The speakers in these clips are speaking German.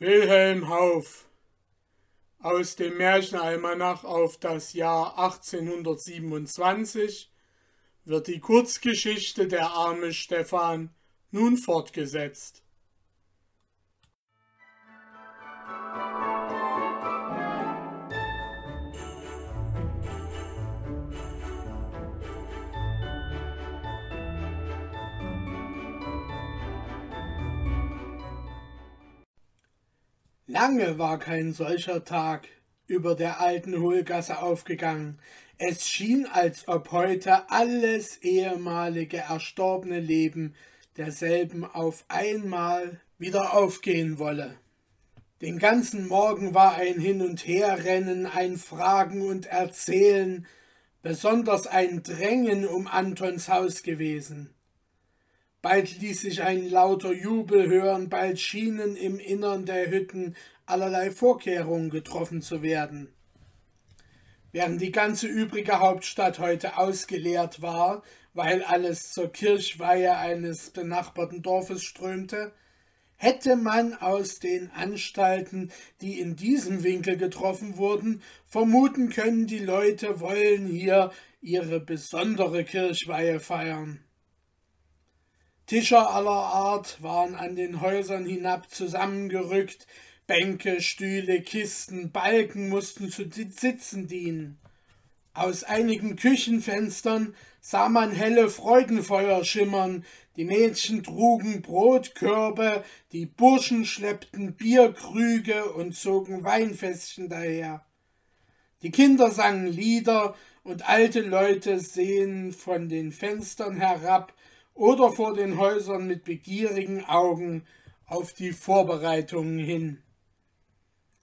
Wilhelm Hauff aus dem Märchenalmanach auf das Jahr 1827 wird die Kurzgeschichte Der arme Stefan nun fortgesetzt. Lange war kein solcher Tag über der alten Hohlgasse aufgegangen. Es schien, als ob heute alles ehemalige erstorbene Leben derselben auf einmal wieder aufgehen wolle. Den ganzen Morgen war ein Hin- und Herrennen, ein Fragen und Erzählen, besonders ein Drängen um Antons Haus gewesen. Bald ließ sich ein lauter Jubel hören, bald schienen im Innern der Hütten allerlei Vorkehrungen getroffen zu werden. Während die ganze übrige Hauptstadt heute ausgeleert war, weil alles zur Kirchweihe eines benachbarten Dorfes strömte, hätte man aus den Anstalten, die in diesem Winkel getroffen wurden, vermuten können, die Leute wollen hier ihre besondere Kirchweihe feiern. Tischer aller Art waren an den Häusern hinab zusammengerückt, Bänke, Stühle, Kisten, Balken mussten zu Sitzen dienen. Aus einigen Küchenfenstern sah man helle Freudenfeuer schimmern, die Mädchen trugen Brotkörbe, die Burschen schleppten Bierkrüge und zogen Weinfässchen daher. Die Kinder sangen Lieder und alte Leute sehen von den Fenstern herab oder vor den Häusern mit begierigen Augen auf die Vorbereitungen hin.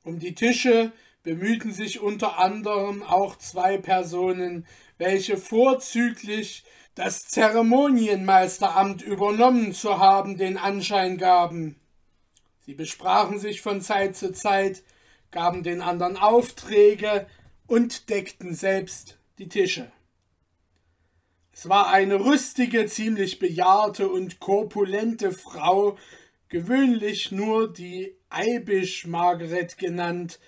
Um die Tische bemühten sich unter anderem auch zwei Personen, welche vorzüglich das Zeremonienmeisteramt übernommen zu haben den Anschein gaben. Sie besprachen sich von Zeit zu Zeit, gaben den anderen Aufträge und deckten selbst die Tische. Es war eine rüstige, ziemlich bejahrte und korpulente Frau, gewöhnlich nur die Eibisch Margaret genannt,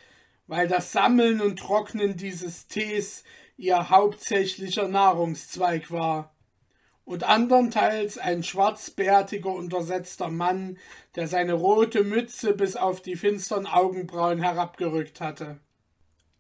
weil das Sammeln und Trocknen dieses Tees ihr hauptsächlicher Nahrungszweig war, und andernteils ein schwarzbärtiger, untersetzter Mann, der seine rote Mütze bis auf die finstern Augenbrauen herabgerückt hatte.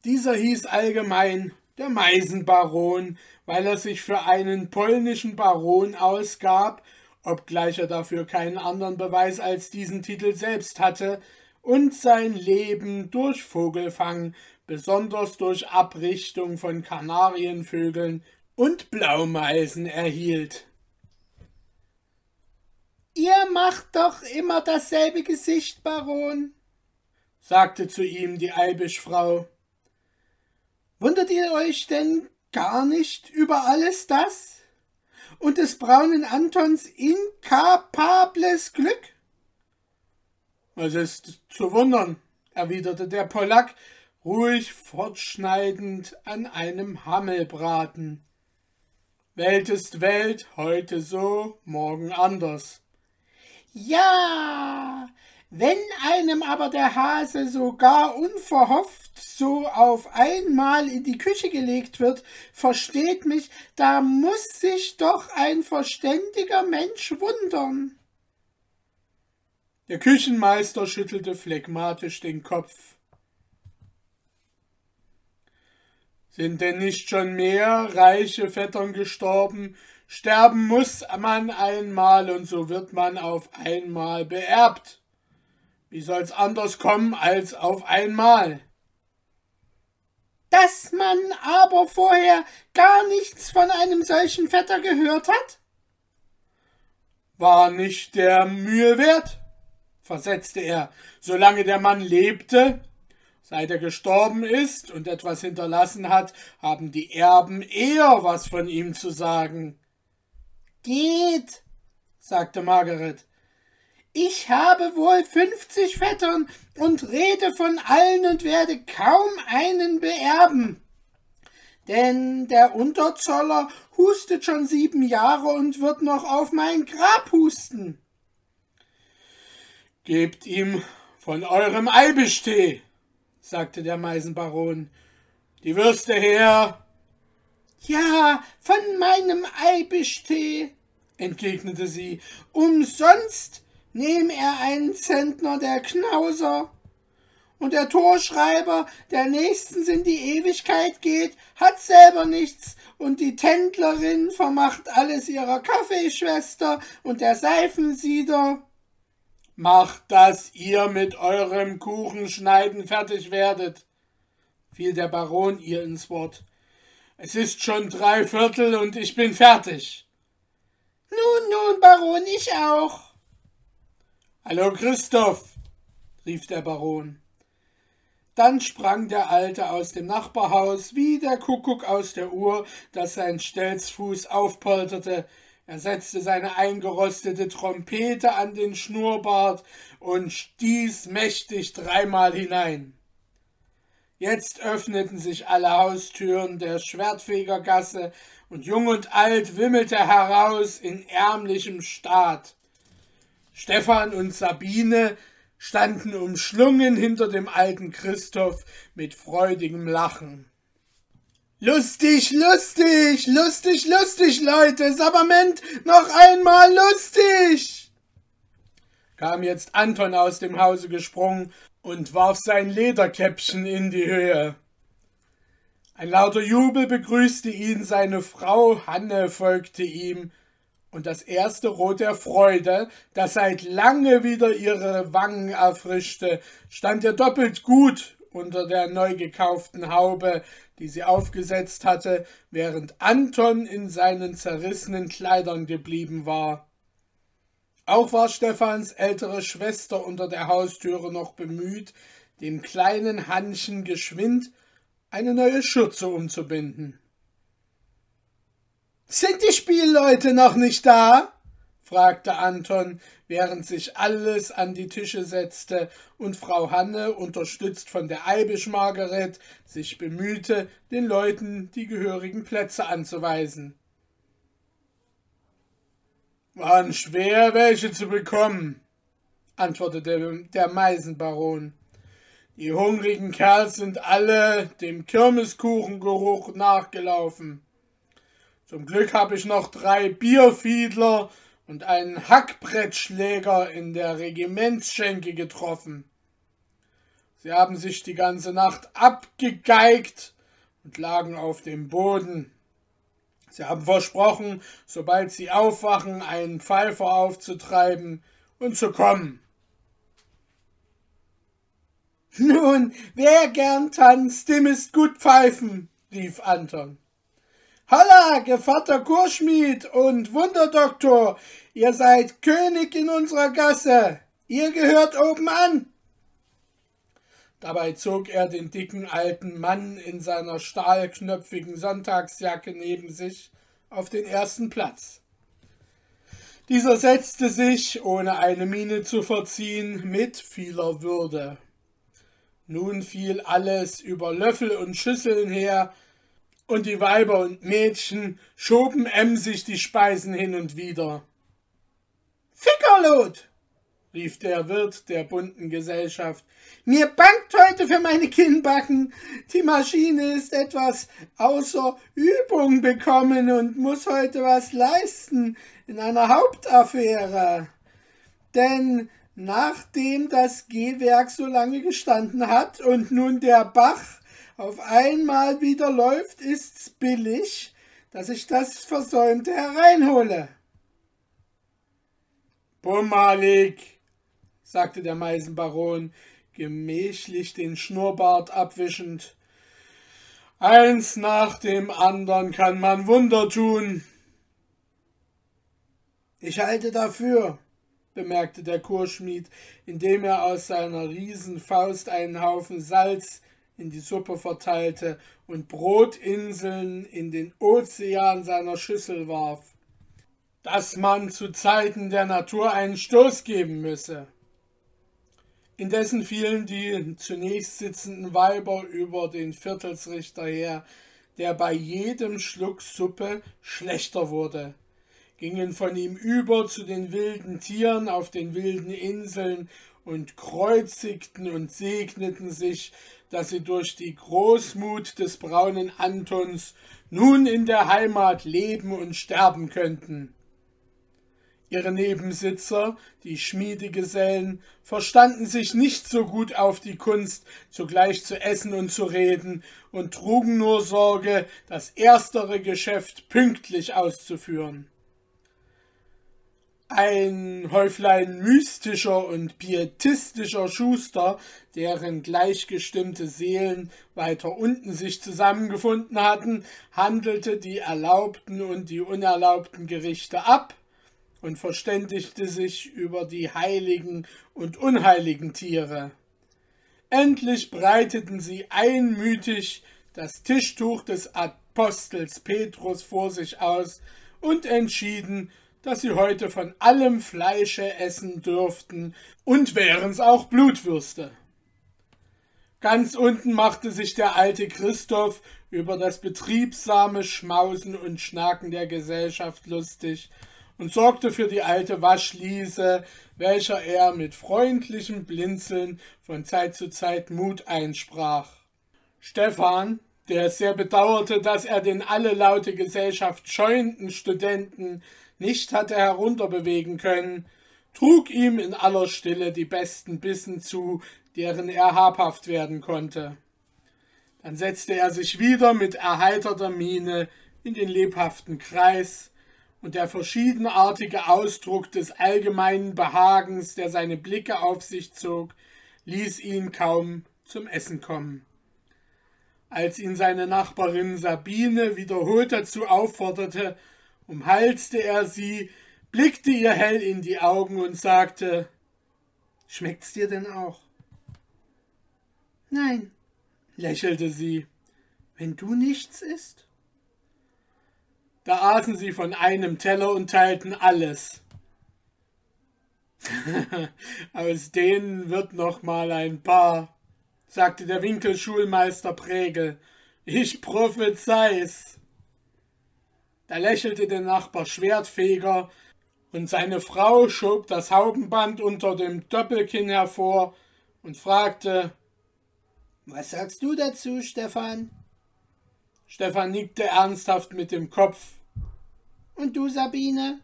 Dieser hieß allgemein der Meisenbaron, weil er sich für einen polnischen Baron ausgab, obgleich er dafür keinen anderen Beweis als diesen Titel selbst hatte, und sein Leben durch Vogelfang, besonders durch Abrichtung von Kanarienvögeln und Blaumeisen erhielt. Ihr macht doch immer dasselbe Gesicht, Baron, sagte zu ihm die Eibischfrau. Wundert ihr euch denn gar nicht über alles das? Und des braunen Antons inkapables Glück? Es ist zu wundern, erwiderte der Polack, ruhig fortschneidend an einem Hammelbraten. Welt ist Welt, heute so, morgen anders. Ja, wenn einem aber der Hase sogar unverhofft so auf einmal in die Küche gelegt wird, versteht mich, da muss sich doch ein verständiger Mensch wundern. Der Küchenmeister schüttelte phlegmatisch den Kopf. Sind denn nicht schon mehr reiche Vettern gestorben, sterben muss man einmal und so wird man auf einmal beerbt. Wie soll's anders kommen als auf einmal? Dass man aber vorher gar nichts von einem solchen Vetter gehört hat? War nicht der Mühe wert, versetzte er, solange der Mann lebte. Seit er gestorben ist und etwas hinterlassen hat, haben die Erben eher was von ihm zu sagen. Geht, sagte Margaret. Ich habe wohl fünfzig Vettern und rede von allen und werde kaum einen beerben. Denn der Unterzoller hustet schon sieben Jahre und wird noch auf mein Grab husten. Gebt ihm Von eurem Eibischtee, sagte der Meisenbaron. Die Würste her. Ja, von meinem Eibischtee, entgegnete sie. Umsonst nehm er einen Zentner der Knauser. Und der Torschreiber, der nächstens in die Ewigkeit geht, hat selber nichts, und die Tändlerin vermacht alles ihrer Kaffeeschwester und der Seifensieder. Macht, dass ihr mit eurem Kuchenschneiden fertig werdet, fiel der Baron ihr ins Wort. Es ist schon drei Viertel und ich bin fertig. Nun, nun, Baron, ich auch. Hallo, Christoph, rief der Baron. Dann sprang der Alte aus dem Nachbarhaus wie der Kuckuck aus der Uhr, das sein Stelzfuß aufpolterte. Er setzte seine eingerostete Trompete an den Schnurrbart und stieß mächtig dreimal hinein. Jetzt öffneten sich alle Haustüren der Schwertfegergasse und Jung und Alt wimmelte heraus in ärmlichem Staat. Stefan und Sabine standen umschlungen hinter dem alten Christoph mit freudigem Lachen. Lustig, lustig, lustig, lustig, Leute, Sabament, noch einmal lustig! kam jetzt Anton aus dem Hause gesprungen und warf sein Lederkäppchen in die Höhe. Ein lauter Jubel begrüßte ihn, seine Frau Hanne folgte ihm, und das erste Rot der Freude, das seit lange wieder ihre Wangen erfrischte, stand ihr doppelt gut unter der neu gekauften Haube, die sie aufgesetzt hatte, während Anton in seinen zerrissenen Kleidern geblieben war. Auch war Stephans ältere Schwester unter der Haustüre noch bemüht, dem kleinen Hannchen geschwind eine neue Schürze umzubinden. Sind die Spielleute noch nicht da? fragte Anton, während sich alles an die Tische setzte und Frau Hanne, unterstützt von der Eibisch Margaret, sich bemühte, den Leuten die gehörigen Plätze anzuweisen. Waren schwer, welche zu bekommen, antwortete der Meisenbaron. Die hungrigen Kerls sind alle dem Kirmeskuchengeruch nachgelaufen. Zum Glück habe ich noch drei Bierfiedler und einen Hackbrettschläger in der Regimentsschenke getroffen. Sie haben sich die ganze Nacht abgegeigt und lagen auf dem Boden. Sie haben versprochen, sobald sie aufwachen, einen Pfeifer aufzutreiben und zu kommen. Nun, wer gern tanzt, dem ist gut pfeifen, rief Anton. Holla, Gevatter Kurschmied und Wunderdoktor, ihr seid König in unserer Gasse. Ihr gehört oben an. Dabei zog er den dicken alten Mann in seiner stahlknöpfigen Sonntagsjacke neben sich auf den ersten Platz. Dieser setzte sich, ohne eine Miene zu verziehen, mit vieler Würde. Nun fiel alles über Löffel und Schüsseln her, und die Weiber und Mädchen schoben emsig die Speisen hin und wieder. Fickerlot, rief der Wirt der bunten Gesellschaft, mir bangt heute für meine Kinnbacken. Die Maschine ist etwas außer Übung bekommen und muss heute was leisten in einer Hauptaffäre. Denn nachdem das Gehwerk so lange gestanden hat und nun der Bach auf einmal wieder läuft, ist's billig, dass ich das Versäumte hereinhole. Bummelig, sagte der Meisenbaron, gemächlich den Schnurrbart abwischend. Eins nach dem andern kann man Wunder tun. Ich halte dafür, bemerkte der Kurschmied, indem er aus seiner Riesenfaust einen Haufen Salz in die Suppe verteilte und Brotinseln in den Ozean seiner Schüssel warf, dass man zu Zeiten der Natur einen Stoß geben müsse. Indessen fielen die zunächst sitzenden Weiber über den Viertelsrichter her, der bei jedem Schluck Suppe schlechter wurde, gingen von ihm über zu den wilden Tieren auf den wilden Inseln und kreuzigten und segneten sich, dass sie durch die Großmut des braunen Antons nun in der Heimat leben und sterben könnten. Ihre Nebensitzer, die Schmiedegesellen, verstanden sich nicht so gut auf die Kunst, zugleich zu essen und zu reden, und trugen nur Sorge, das erstere Geschäft pünktlich auszuführen. Ein Häuflein mystischer und pietistischer Schuster, deren gleichgestimmte Seelen weiter unten sich zusammengefunden hatten, handelte die erlaubten und die unerlaubten Gerichte ab und verständigte sich über die heiligen und unheiligen Tiere. Endlich breiteten sie einmütig das Tischtuch des Apostels Petrus vor sich aus und entschieden, dass sie heute von allem Fleische essen dürften und wären's auch Blutwürste. Ganz unten machte sich der alte Christoph über das betriebsame Schmausen und Schnaken der Gesellschaft lustig und sorgte für die alte Waschliese, welcher er mit freundlichem Blinzeln von Zeit zu Zeit Mut einsprach. Stefan, der es sehr bedauerte, dass er den alle laute Gesellschaft scheuenden Studenten nicht hatte herunterbewegen können, trug ihm in aller Stille die besten Bissen zu, deren er habhaft werden konnte. Dann setzte er sich wieder mit erheiterter Miene in den lebhaften Kreis, und der verschiedenartige Ausdruck des allgemeinen Behagens, der seine Blicke auf sich zog, ließ ihn kaum zum Essen kommen. Als ihn seine Nachbarin Sabine wiederholt dazu aufforderte, umhalste er sie, blickte ihr hell in die Augen und sagte Schmeckt's dir denn auch? Nein, lächelte sie, wenn du nichts isst. Da aßen sie von einem Teller und teilten alles. Aus denen wird noch mal ein paar, sagte der Winkelschulmeister Pregel. Ich prophezei's. Da lächelte der Nachbar Schwertfeger, und seine Frau schob das Haubenband unter dem Doppelkinn hervor und fragte Was sagst du dazu, Stefan? Stefan nickte ernsthaft mit dem Kopf. Und du, Sabine?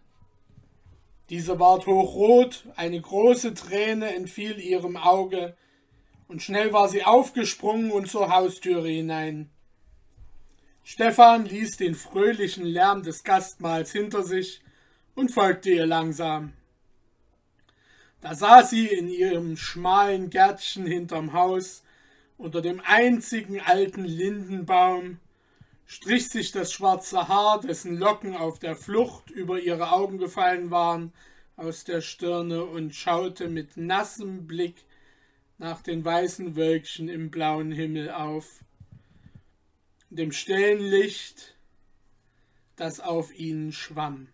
Diese ward hochrot, eine große Träne entfiel ihrem Auge, und schnell war sie aufgesprungen und zur Haustüre hinein. Stefan ließ den fröhlichen Lärm des Gastmahls hinter sich und folgte ihr langsam. Da saß sie in ihrem schmalen Gärtchen hinterm Haus unter dem einzigen alten Lindenbaum, strich sich das schwarze Haar, dessen Locken auf der Flucht über ihre Augen gefallen waren, aus der Stirne und schaute mit nassem Blick nach den weißen Wölkchen im blauen Himmel auf dem stillen Licht, das auf ihnen schwamm.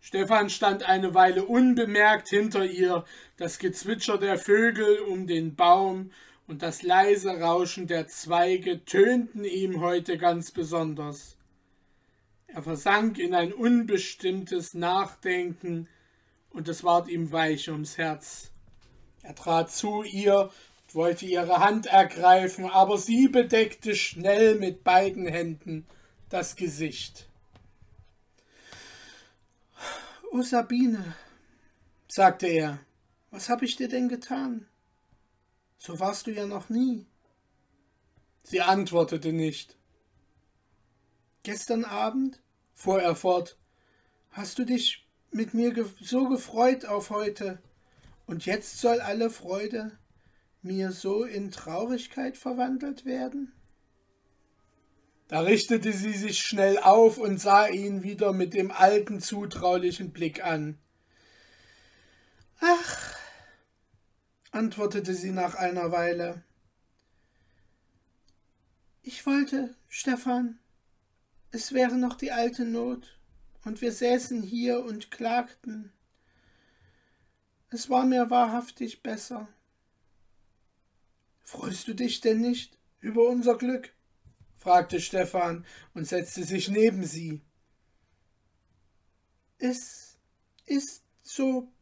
Stefan stand eine Weile unbemerkt hinter ihr, das Gezwitscher der Vögel um den Baum und das leise Rauschen der Zweige tönten ihm heute ganz besonders. Er versank in ein unbestimmtes Nachdenken, und es ward ihm weich ums Herz. Er trat zu ihr wollte ihre Hand ergreifen, aber sie bedeckte schnell mit beiden Händen das Gesicht. Oh Sabine, sagte er, was habe ich dir denn getan? So warst du ja noch nie. Sie antwortete nicht. Gestern Abend, fuhr er fort, hast du dich mit mir so gefreut auf heute, und jetzt soll alle Freude mir so in Traurigkeit verwandelt werden? Da richtete sie sich schnell auf und sah ihn wieder mit dem alten zutraulichen Blick an. Ach, antwortete sie nach einer Weile. Ich wollte, Stefan, es wäre noch die alte Not, und wir säßen hier und klagten. Es war mir wahrhaftig besser. Freust du dich denn nicht über unser Glück? fragte Stefan und setzte sich neben sie. Es ist so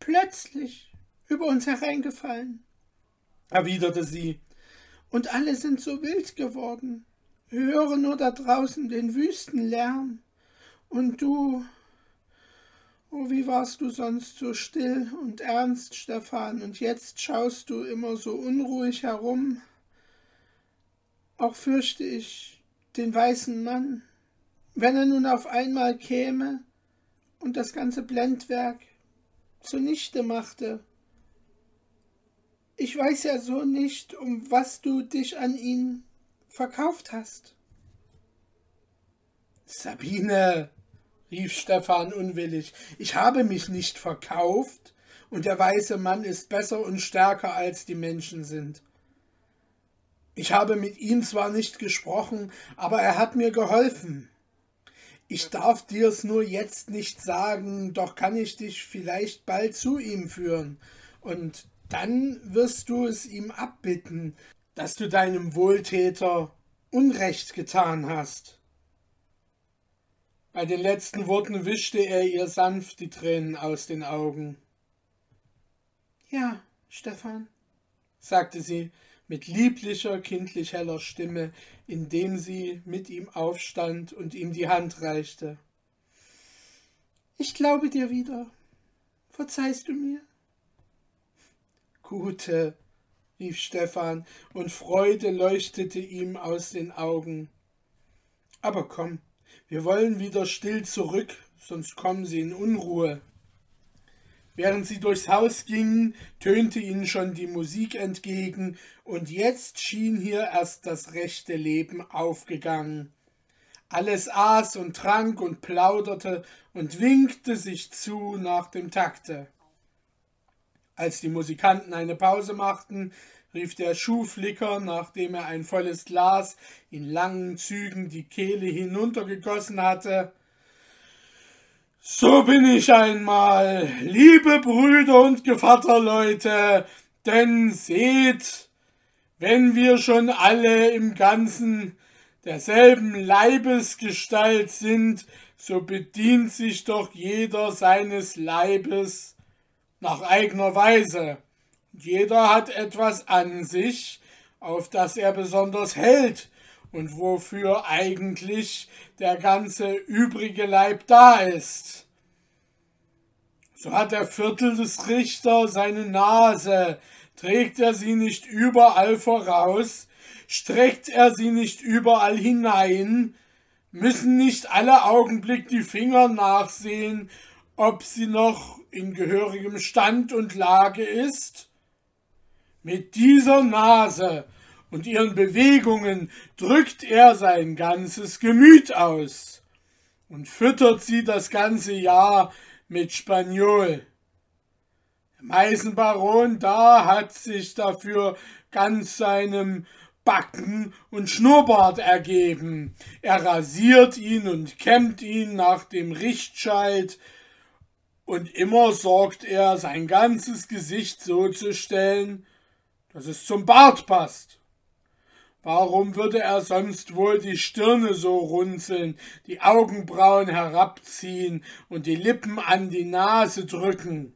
plötzlich über uns hereingefallen, erwiderte sie, und alle sind so wild geworden. Höre nur da draußen den Wüstenlärm. Und du, oh, wie warst du sonst so still und ernst, Stefan, und jetzt schaust du immer so unruhig herum. Auch fürchte ich den weißen Mann, wenn er nun auf einmal käme und das ganze Blendwerk zunichte machte. Ich weiß ja so nicht, um was du dich an ihn verkauft hast. Sabine, rief Stefan unwillig, ich habe mich nicht verkauft, und der weiße Mann ist besser und stärker als die Menschen sind. Ich habe mit ihm zwar nicht gesprochen, aber er hat mir geholfen. Ich darf dir's nur jetzt nicht sagen, doch kann ich dich vielleicht bald zu ihm führen, und dann wirst du es ihm abbitten, dass du deinem Wohltäter Unrecht getan hast. Bei den letzten Worten wischte er ihr sanft die Tränen aus den Augen. Ja, Stefan, sagte sie mit lieblicher, kindlich heller Stimme, indem sie mit ihm aufstand und ihm die Hand reichte. Ich glaube dir wieder. Verzeihst du mir? Gute, rief Stefan, und Freude leuchtete ihm aus den Augen. Aber komm, wir wollen wieder still zurück, sonst kommen sie in Unruhe. Während sie durchs Haus gingen, tönte ihnen schon die Musik entgegen, und jetzt schien hier erst das rechte Leben aufgegangen. Alles aß und trank und plauderte und winkte sich zu nach dem Takte. Als die Musikanten eine Pause machten, rief der Schuhflicker, nachdem er ein volles Glas in langen Zügen die Kehle hinuntergegossen hatte. So bin ich einmal, liebe Brüder und Gevatterleute, denn seht, wenn wir schon alle im Ganzen derselben Leibesgestalt sind, so bedient sich doch jeder seines Leibes nach eigener Weise. Jeder hat etwas an sich, auf das er besonders hält und wofür eigentlich der ganze übrige Leib da ist. So hat der Viertel des Richter seine Nase, trägt er sie nicht überall voraus, streckt er sie nicht überall hinein, müssen nicht alle Augenblick die Finger nachsehen, ob sie noch in gehörigem Stand und Lage ist? Mit dieser Nase und ihren Bewegungen drückt er sein ganzes Gemüt aus und füttert sie das ganze Jahr mit Spaniol. Der Meisenbaron da hat sich dafür ganz seinem Backen und Schnurrbart ergeben. Er rasiert ihn und kämmt ihn nach dem Richtscheit, und immer sorgt er, sein ganzes Gesicht so zu stellen, dass es zum Bart passt. Warum würde er sonst wohl die Stirne so runzeln, die Augenbrauen herabziehen und die Lippen an die Nase drücken?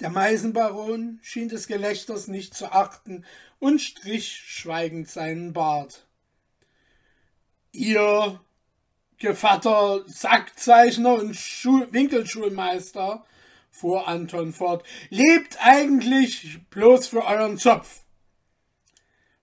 Der Meisenbaron schien des Gelächters nicht zu achten und strich schweigend seinen Bart. Ihr Gevatter Sackzeichner und Schul Winkelschulmeister, fuhr Anton fort, lebt eigentlich bloß für euren Zopf.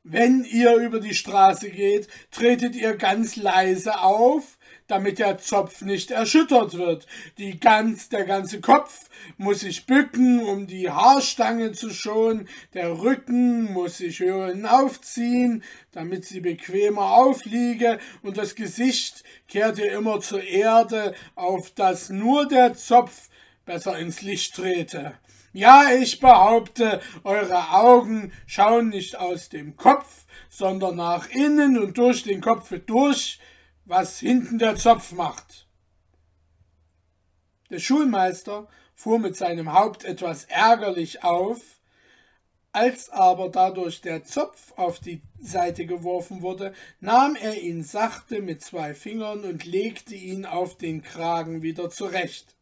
Wenn ihr über die Straße geht, tretet ihr ganz leise auf, damit der Zopf nicht erschüttert wird. Die ganz, der ganze Kopf muss sich bücken, um die Haarstange zu schonen, der Rücken muss sich höher hinaufziehen, damit sie bequemer aufliege, und das Gesicht kehrt ihr immer zur Erde, auf dass nur der Zopf besser ins Licht trete. Ja, ich behaupte, eure Augen schauen nicht aus dem Kopf, sondern nach innen und durch den Kopf durch, was hinten der Zopf macht. Der Schulmeister fuhr mit seinem Haupt etwas ärgerlich auf, als aber dadurch der Zopf auf die Seite geworfen wurde, nahm er ihn sachte mit zwei Fingern und legte ihn auf den Kragen wieder zurecht.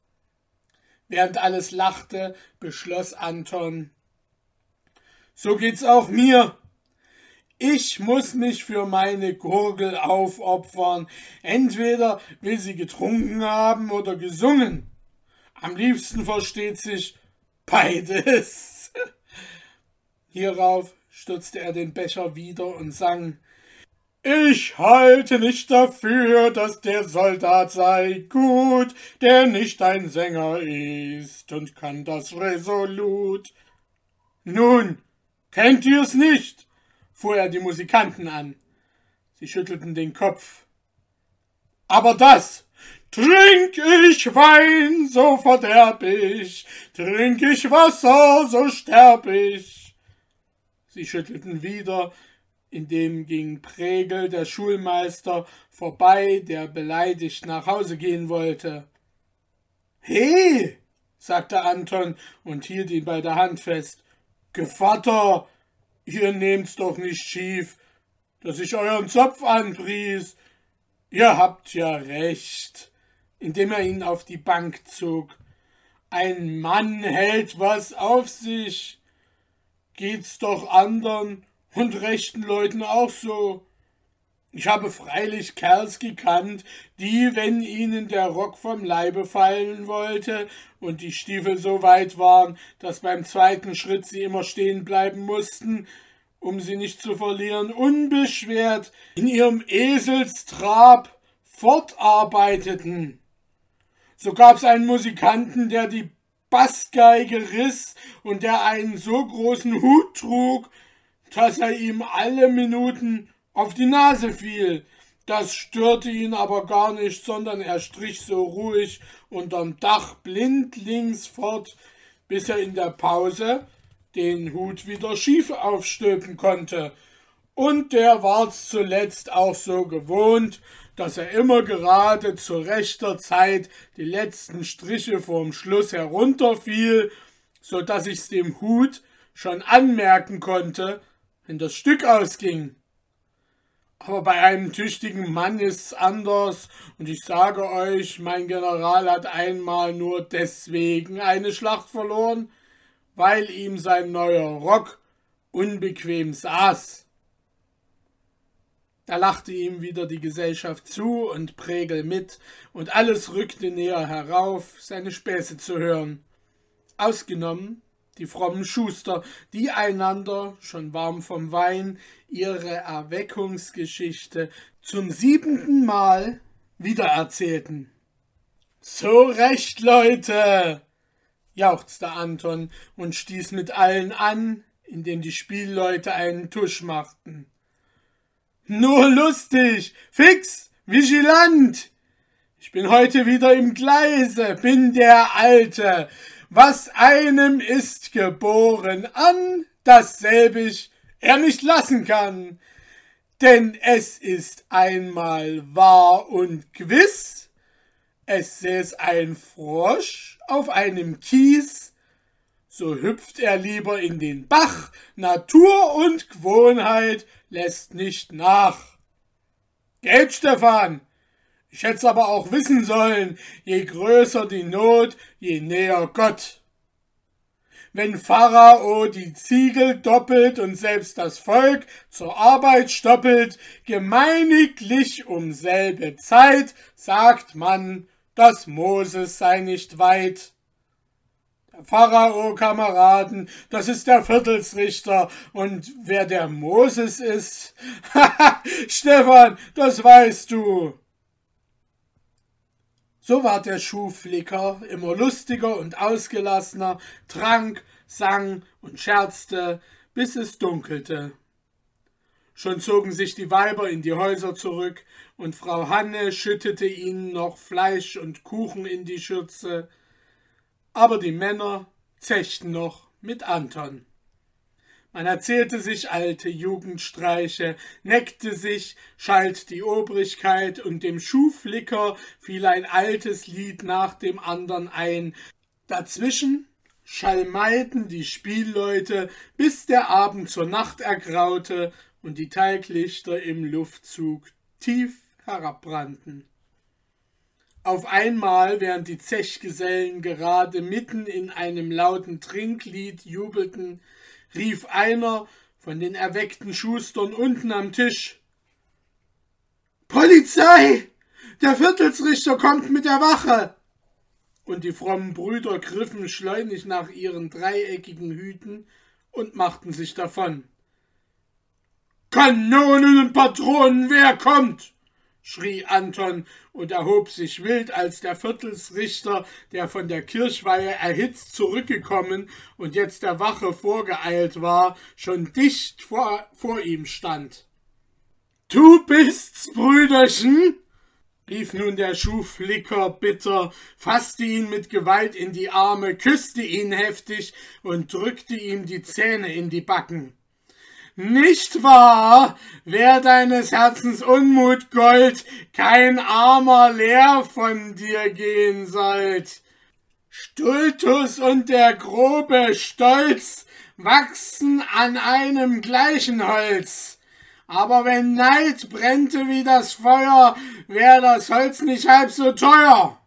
Während alles lachte, beschloss Anton. So geht's auch mir. Ich muss mich für meine Gurgel aufopfern. Entweder will sie getrunken haben oder gesungen. Am liebsten versteht sich beides. Hierauf stürzte er den Becher wieder und sang ich halte nicht dafür, dass der Soldat sei gut, der nicht ein Sänger ist und kann das resolut. Nun, kennt ihr's nicht? fuhr er die Musikanten an. Sie schüttelten den Kopf. Aber das, trink ich Wein, so verderb ich, trink ich Wasser, so sterb ich. Sie schüttelten wieder, in dem ging Pregel, der Schulmeister, vorbei, der beleidigt nach Hause gehen wollte. He, sagte Anton und hielt ihn bei der Hand fest. Gevatter, ihr nehmt's doch nicht schief, dass ich euren Zopf anpries. Ihr habt ja recht, indem er ihn auf die Bank zog. Ein Mann hält was auf sich. Geht's doch andern und rechten Leuten auch so. Ich habe freilich Kerls gekannt, die, wenn ihnen der Rock vom Leibe fallen wollte und die Stiefel so weit waren, dass beim zweiten Schritt sie immer stehen bleiben mussten, um sie nicht zu verlieren, unbeschwert in ihrem Eselstrab fortarbeiteten. So gab's einen Musikanten, der die Bassgeige riss und der einen so großen Hut trug, dass er ihm alle Minuten auf die Nase fiel. Das störte ihn aber gar nicht, sondern er strich so ruhig unterm Dach blindlings fort, bis er in der Pause den Hut wieder schief aufstülpen konnte. Und der war's zuletzt auch so gewohnt, dass er immer gerade zu rechter Zeit die letzten Striche vorm Schluss herunterfiel, so dass ich's dem Hut schon anmerken konnte, wenn das Stück ausging. Aber bei einem tüchtigen Mann ist's anders, und ich sage euch, mein General hat einmal nur deswegen eine Schlacht verloren, weil ihm sein neuer Rock unbequem saß. Da lachte ihm wieder die Gesellschaft zu und Pregel mit, und alles rückte näher herauf, seine Späße zu hören. Ausgenommen die frommen Schuster, die einander, schon warm vom Wein, ihre Erweckungsgeschichte zum siebenten Mal wiedererzählten. So recht, Leute! jauchzte Anton und stieß mit allen an, indem die Spielleute einen Tusch machten. Nur lustig, fix, vigilant! Ich bin heute wieder im Gleise, bin der Alte, was einem ist geboren an, dasselbig er nicht lassen kann. Denn es ist einmal wahr und gewiss, es säß ein Frosch auf einem Kies, so hüpft er lieber in den Bach, Natur und Gewohnheit lässt nicht nach. Geld, Stefan, ich hätt's aber auch wissen sollen, je größer die Not, je näher Gott. Wenn Pharao die Ziegel doppelt und selbst das Volk zur Arbeit stoppelt, gemeiniglich um selbe Zeit, sagt man, dass Moses sei nicht weit. Pharao, Kameraden, das ist der Viertelsrichter. Und wer der Moses ist? Stefan, das weißt du. So ward der Schuhflicker immer lustiger und ausgelassener, trank, sang und scherzte, bis es dunkelte. Schon zogen sich die Weiber in die Häuser zurück, und Frau Hanne schüttete ihnen noch Fleisch und Kuchen in die Schürze, aber die Männer zechten noch mit Anton. Man erzählte sich alte Jugendstreiche, neckte sich, schalt die Obrigkeit, und dem Schuhflicker fiel ein altes Lied nach dem andern ein. Dazwischen schalmeiten die Spielleute, bis der Abend zur Nacht ergraute und die Teiglichter im Luftzug tief herabbrannten. Auf einmal, während die Zechgesellen gerade mitten in einem lauten Trinklied jubelten, rief einer von den erweckten Schustern unten am Tisch Polizei. Der Viertelsrichter kommt mit der Wache. Und die frommen Brüder griffen schleunig nach ihren dreieckigen Hüten und machten sich davon. Kanonen und Patronen, wer kommt? Schrie Anton und erhob sich wild, als der Viertelsrichter, der von der Kirchweihe erhitzt zurückgekommen und jetzt der Wache vorgeeilt war, schon dicht vor, vor ihm stand. Du bist's, Brüderchen? rief nun der Schuhflicker bitter, fasste ihn mit Gewalt in die Arme, küsste ihn heftig und drückte ihm die Zähne in die Backen. Nicht wahr? Wer deines Herzens Unmut Gold, kein armer leer von dir gehen sollt. Stultus und der grobe Stolz wachsen an einem gleichen Holz. Aber wenn Neid brennte wie das Feuer, wär das Holz nicht halb so teuer.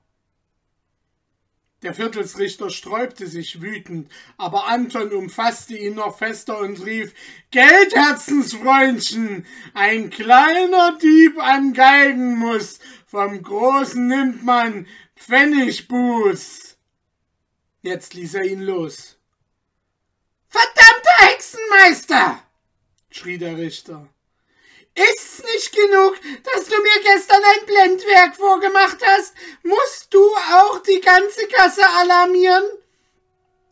Der Viertelsrichter sträubte sich wütend, aber Anton umfasste ihn noch fester und rief Geld, Herzensfreundchen, ein kleiner Dieb an Geigen muss, vom Großen nimmt man Pfennigbuß. Jetzt ließ er ihn los. Verdammter Hexenmeister! schrie der Richter. Ist's nicht genug, dass du mir gestern ein Blendwerk vorgemacht hast? Musst du auch die ganze Kasse alarmieren?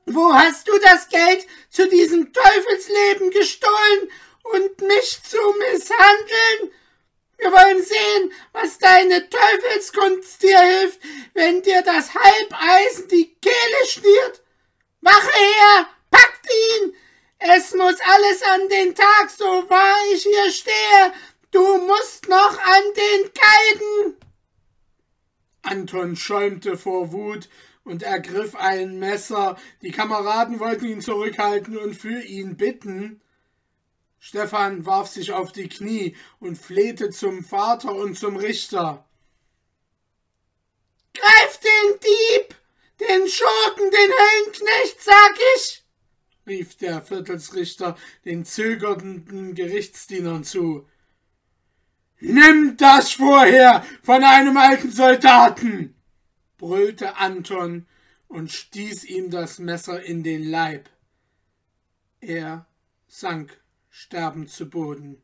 Wo hast du das Geld zu diesem Teufelsleben gestohlen und mich zu misshandeln? Wir wollen sehen, was deine Teufelskunst dir hilft, wenn dir das Halbeisen die Kehle schniert. Wache her, packt ihn, es muss alles an den Tag, so wahr ich hier stehe. Du musst noch an den Galgen. Anton schäumte vor Wut und ergriff ein Messer. Die Kameraden wollten ihn zurückhalten und für ihn bitten. Stefan warf sich auf die Knie und flehte zum Vater und zum Richter. Greif den Dieb, den Schurken, den Höllenknecht, sag ich! Rief der Viertelsrichter den zögernden Gerichtsdienern zu. Nimm das vorher von einem alten Soldaten! brüllte Anton und stieß ihm das Messer in den Leib. Er sank sterbend zu Boden.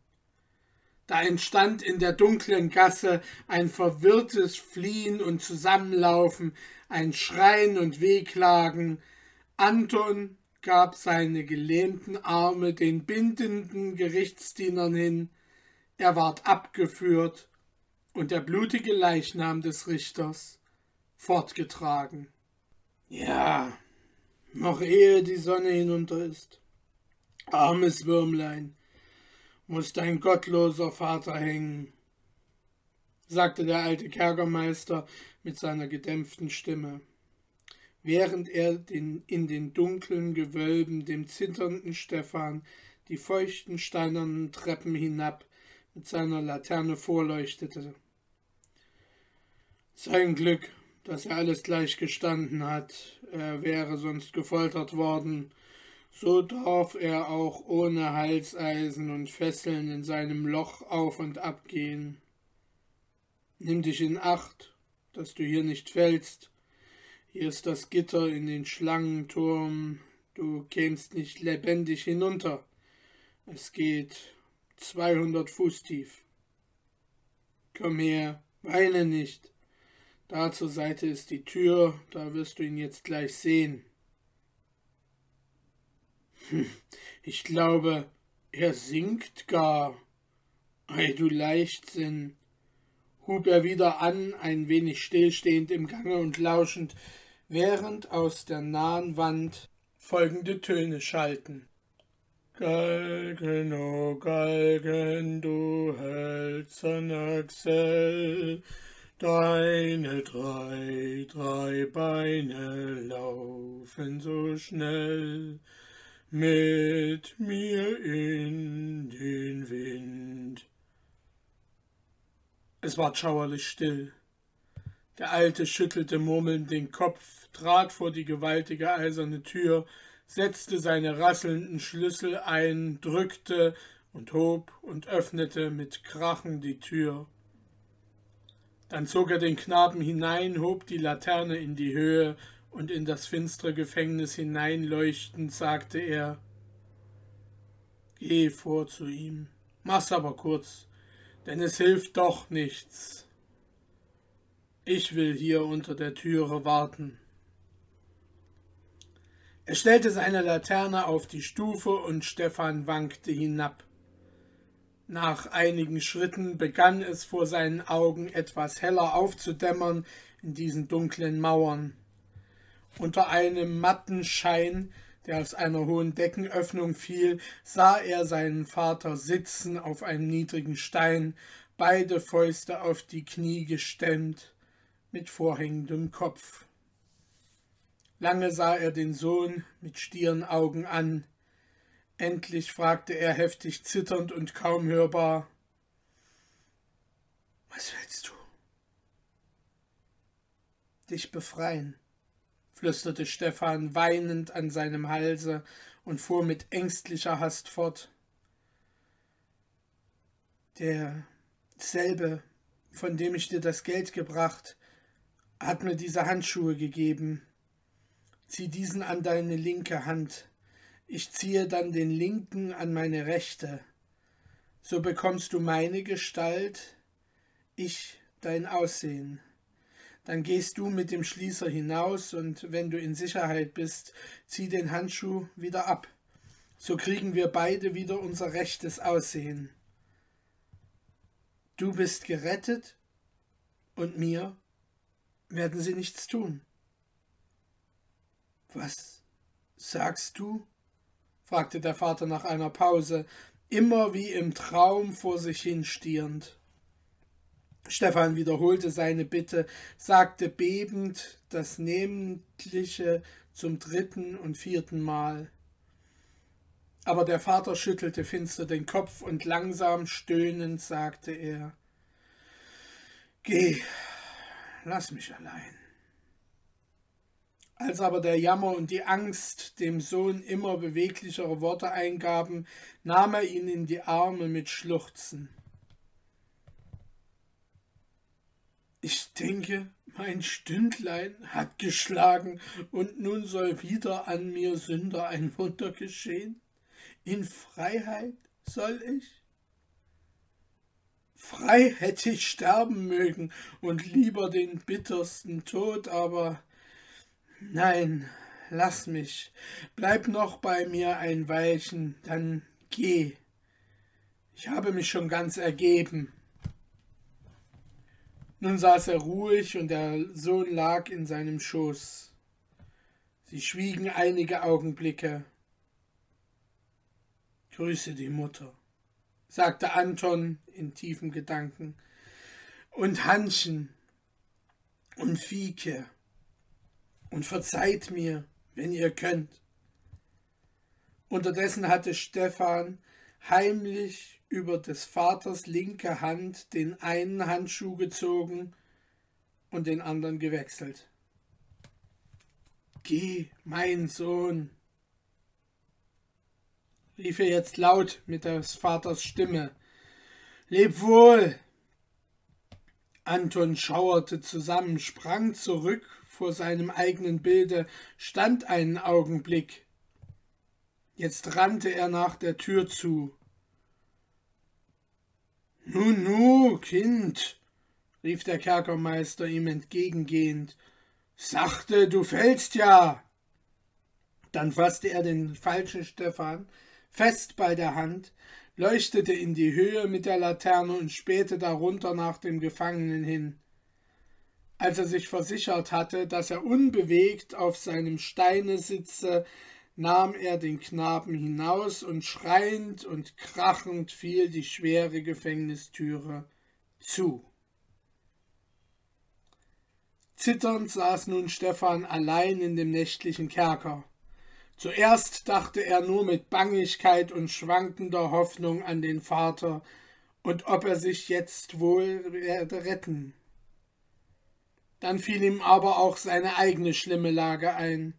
Da entstand in der dunklen Gasse ein verwirrtes Fliehen und Zusammenlaufen, ein Schreien und Wehklagen. Anton gab seine gelähmten Arme den bindenden Gerichtsdienern hin, er ward abgeführt und der blutige Leichnam des Richters fortgetragen. Ja, noch ehe die Sonne hinunter ist. Armes Würmlein, muss dein gottloser Vater hängen, sagte der alte Kerkermeister mit seiner gedämpften Stimme während er den, in den dunklen Gewölben dem zitternden Stephan die feuchten steinernen Treppen hinab mit seiner Laterne vorleuchtete. Sein Glück, dass er alles gleich gestanden hat, er wäre sonst gefoltert worden, so darf er auch ohne Halseisen und Fesseln in seinem Loch auf und ab gehen. Nimm dich in Acht, dass du hier nicht fällst, hier ist das Gitter in den Schlangenturm. Du kämst nicht lebendig hinunter. Es geht zweihundert Fuß tief. Komm her, weine nicht. Da zur Seite ist die Tür, da wirst du ihn jetzt gleich sehen. Hm, ich glaube, er singt gar. Ei, du Leichtsinn hub er wieder an, ein wenig stillstehend im Gange und lauschend, während aus der nahen Wand folgende Töne schalten. Galgen, o oh Galgen, du hölzerner Xell, deine drei, drei Beine laufen so schnell mit mir in den Wind. Es ward schauerlich still. Der Alte schüttelte murmelnd den Kopf, trat vor die gewaltige eiserne Tür, setzte seine rasselnden Schlüssel ein, drückte und hob und öffnete mit Krachen die Tür. Dann zog er den Knaben hinein, hob die Laterne in die Höhe, und in das finstere Gefängnis hineinleuchtend sagte er Geh vor zu ihm, mach's aber kurz, denn es hilft doch nichts. Ich will hier unter der Türe warten. Er stellte seine Laterne auf die Stufe und Stefan wankte hinab. Nach einigen Schritten begann es vor seinen Augen etwas heller aufzudämmern in diesen dunklen Mauern. Unter einem matten Schein, der aus einer hohen Deckenöffnung fiel, sah er seinen Vater sitzen auf einem niedrigen Stein, beide Fäuste auf die Knie gestemmt, mit vorhängendem Kopf. Lange sah er den Sohn mit stieren Augen an. Endlich fragte er heftig zitternd und kaum hörbar Was willst du? Dich befreien, flüsterte Stefan weinend an seinem Halse und fuhr mit ängstlicher Hast fort. Derselbe, von dem ich dir das Geld gebracht, hat mir diese Handschuhe gegeben. Zieh diesen an deine linke Hand. Ich ziehe dann den linken an meine rechte. So bekommst du meine Gestalt, ich dein Aussehen. Dann gehst du mit dem Schließer hinaus und wenn du in Sicherheit bist, zieh den Handschuh wieder ab. So kriegen wir beide wieder unser rechtes Aussehen. Du bist gerettet und mir werden sie nichts tun. Was sagst du? fragte der Vater nach einer Pause, immer wie im Traum vor sich hinstierend. Stefan wiederholte seine Bitte, sagte bebend das Nämliche zum dritten und vierten Mal. Aber der Vater schüttelte finster den Kopf und langsam stöhnend sagte er Geh, lass mich allein. Als aber der Jammer und die Angst dem Sohn immer beweglichere Worte eingaben, nahm er ihn in die Arme mit Schluchzen. Ich denke, mein Stündlein hat geschlagen, und nun soll wieder an mir Sünder ein Wunder geschehen. In Freiheit soll ich? Frei hätte ich sterben mögen und lieber den bittersten Tod, aber Nein, lass mich. Bleib noch bei mir ein Weilchen, dann geh. Ich habe mich schon ganz ergeben. Nun saß er ruhig und der Sohn lag in seinem Schoß. Sie schwiegen einige Augenblicke. Grüße die Mutter, sagte Anton in tiefen Gedanken. Und Hanchen und Fieke und verzeiht mir, wenn ihr könnt. Unterdessen hatte Stefan heimlich über des Vaters linke Hand den einen Handschuh gezogen und den anderen gewechselt. Geh, mein Sohn, rief er jetzt laut mit des Vaters Stimme. Leb wohl! Anton schauerte zusammen, sprang zurück vor seinem eigenen Bilde, stand einen Augenblick. Jetzt rannte er nach der Tür zu. Nu, nu, Kind, rief der Kerkermeister ihm entgegengehend. Sachte, du fällst ja. Dann fasste er den falschen Stefan fest bei der Hand, leuchtete in die Höhe mit der Laterne und spähte darunter nach dem Gefangenen hin. Als er sich versichert hatte, dass er unbewegt auf seinem Steine sitze, nahm er den Knaben hinaus und schreiend und krachend fiel die schwere Gefängnistüre zu. Zitternd saß nun Stefan allein in dem nächtlichen Kerker. Zuerst dachte er nur mit Bangigkeit und schwankender Hoffnung an den Vater und ob er sich jetzt wohl werde retten Dann fiel ihm aber auch seine eigene schlimme Lage ein.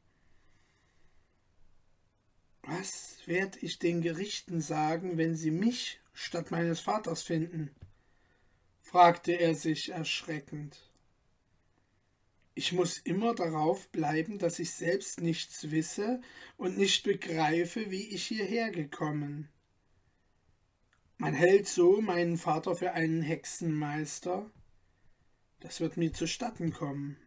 Was werd ich den Gerichten sagen, wenn sie mich statt meines Vaters finden? fragte er sich erschreckend. Ich muss immer darauf bleiben, dass ich selbst nichts wisse und nicht begreife, wie ich hierher gekommen. Man hält so meinen Vater für einen Hexenmeister. Das wird mir zustatten kommen.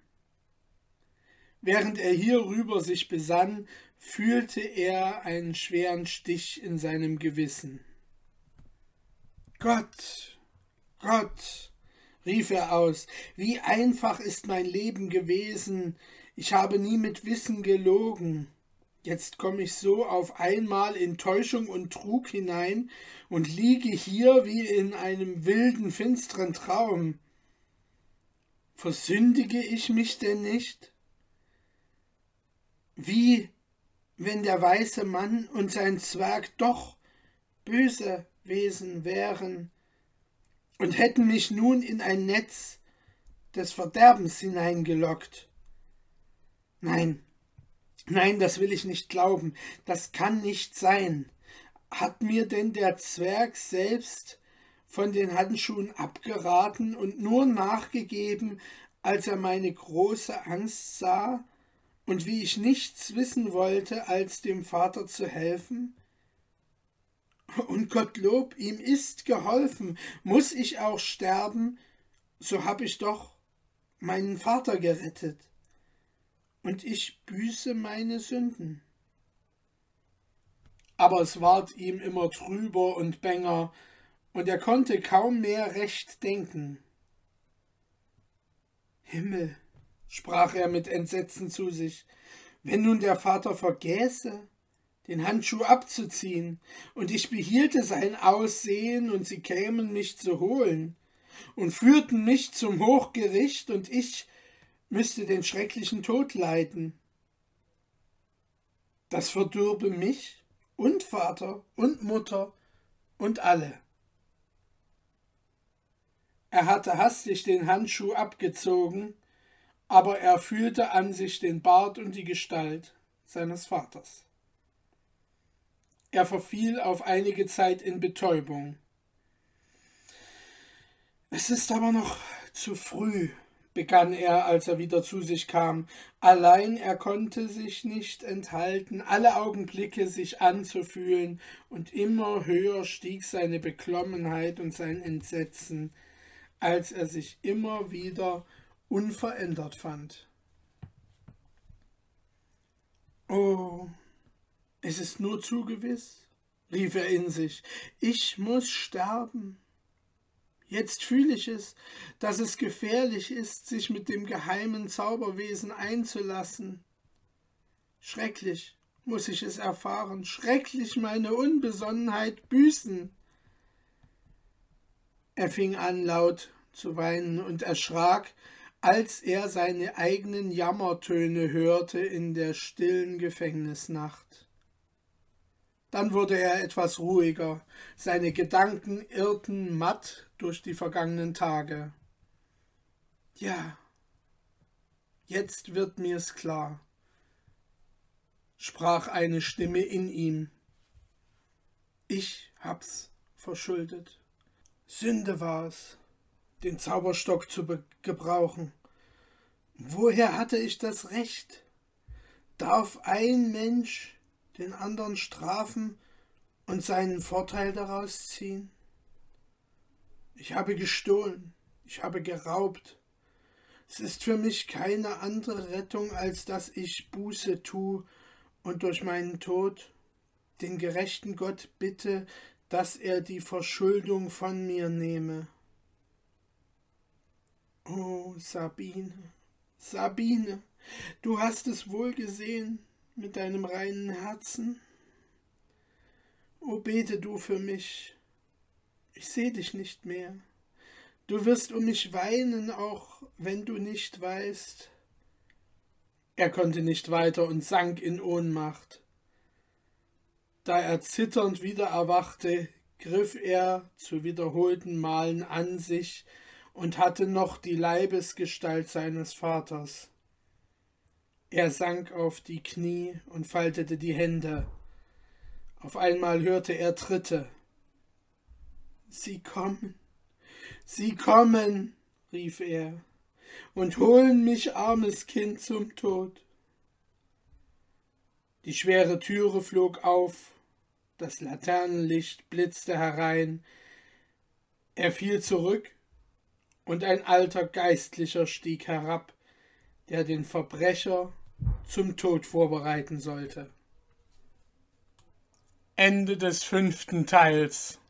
Während er hierüber sich besann, fühlte er einen schweren Stich in seinem Gewissen. Gott, Gott, rief er aus, wie einfach ist mein Leben gewesen, ich habe nie mit Wissen gelogen. Jetzt komme ich so auf einmal in Täuschung und Trug hinein und liege hier wie in einem wilden, finsteren Traum. Versündige ich mich denn nicht? Wie, wenn der weiße Mann und sein Zwerg doch böse Wesen wären, und hätten mich nun in ein Netz des Verderbens hineingelockt. Nein, nein, das will ich nicht glauben, das kann nicht sein. Hat mir denn der Zwerg selbst von den Handschuhen abgeraten und nur nachgegeben, als er meine große Angst sah und wie ich nichts wissen wollte, als dem Vater zu helfen? Und Gottlob, ihm ist geholfen. Muß ich auch sterben, so hab ich doch meinen Vater gerettet. Und ich büße meine Sünden. Aber es ward ihm immer trüber und bänger, und er konnte kaum mehr recht denken. Himmel, sprach er mit Entsetzen zu sich, wenn nun der Vater vergäße, den Handschuh abzuziehen, und ich behielte sein Aussehen, und sie kämen mich zu holen, und führten mich zum Hochgericht, und ich müsste den schrecklichen Tod leiden. Das verdürbe mich und Vater und Mutter und alle. Er hatte hastig den Handschuh abgezogen, aber er fühlte an sich den Bart und die Gestalt seines Vaters. Er verfiel auf einige Zeit in Betäubung. Es ist aber noch zu früh, begann er, als er wieder zu sich kam. Allein er konnte sich nicht enthalten, alle Augenblicke sich anzufühlen, und immer höher stieg seine Beklommenheit und sein Entsetzen, als er sich immer wieder unverändert fand. Oh, es ist nur zu gewiss, rief er in sich, ich muss sterben. Jetzt fühle ich es, dass es gefährlich ist, sich mit dem geheimen Zauberwesen einzulassen. Schrecklich muss ich es erfahren, schrecklich meine Unbesonnenheit büßen. Er fing an laut zu weinen und erschrak, als er seine eigenen Jammertöne hörte in der stillen Gefängnisnacht. Dann wurde er etwas ruhiger, seine Gedanken irrten matt durch die vergangenen Tage. Ja, jetzt wird mir's klar, sprach eine Stimme in ihm. Ich hab's verschuldet. Sünde war's, den Zauberstock zu gebrauchen. Woher hatte ich das Recht? Darf ein Mensch den anderen strafen und seinen Vorteil daraus ziehen? Ich habe gestohlen, ich habe geraubt. Es ist für mich keine andere Rettung, als dass ich Buße tu und durch meinen Tod den gerechten Gott bitte, dass er die Verschuldung von mir nehme. Oh, Sabine, Sabine, du hast es wohl gesehen, mit deinem reinen Herzen? O bete du für mich, ich seh dich nicht mehr. Du wirst um mich weinen, auch wenn du nicht weißt. Er konnte nicht weiter und sank in Ohnmacht. Da er zitternd wieder erwachte, griff er zu wiederholten Malen an sich und hatte noch die Leibesgestalt seines Vaters. Er sank auf die Knie und faltete die Hände. Auf einmal hörte er Tritte. Sie kommen, sie kommen, rief er, und holen mich, armes Kind, zum Tod. Die schwere Türe flog auf, das Laternenlicht blitzte herein, er fiel zurück, und ein alter Geistlicher stieg herab, der den Verbrecher zum Tod vorbereiten sollte. Ende des fünften Teils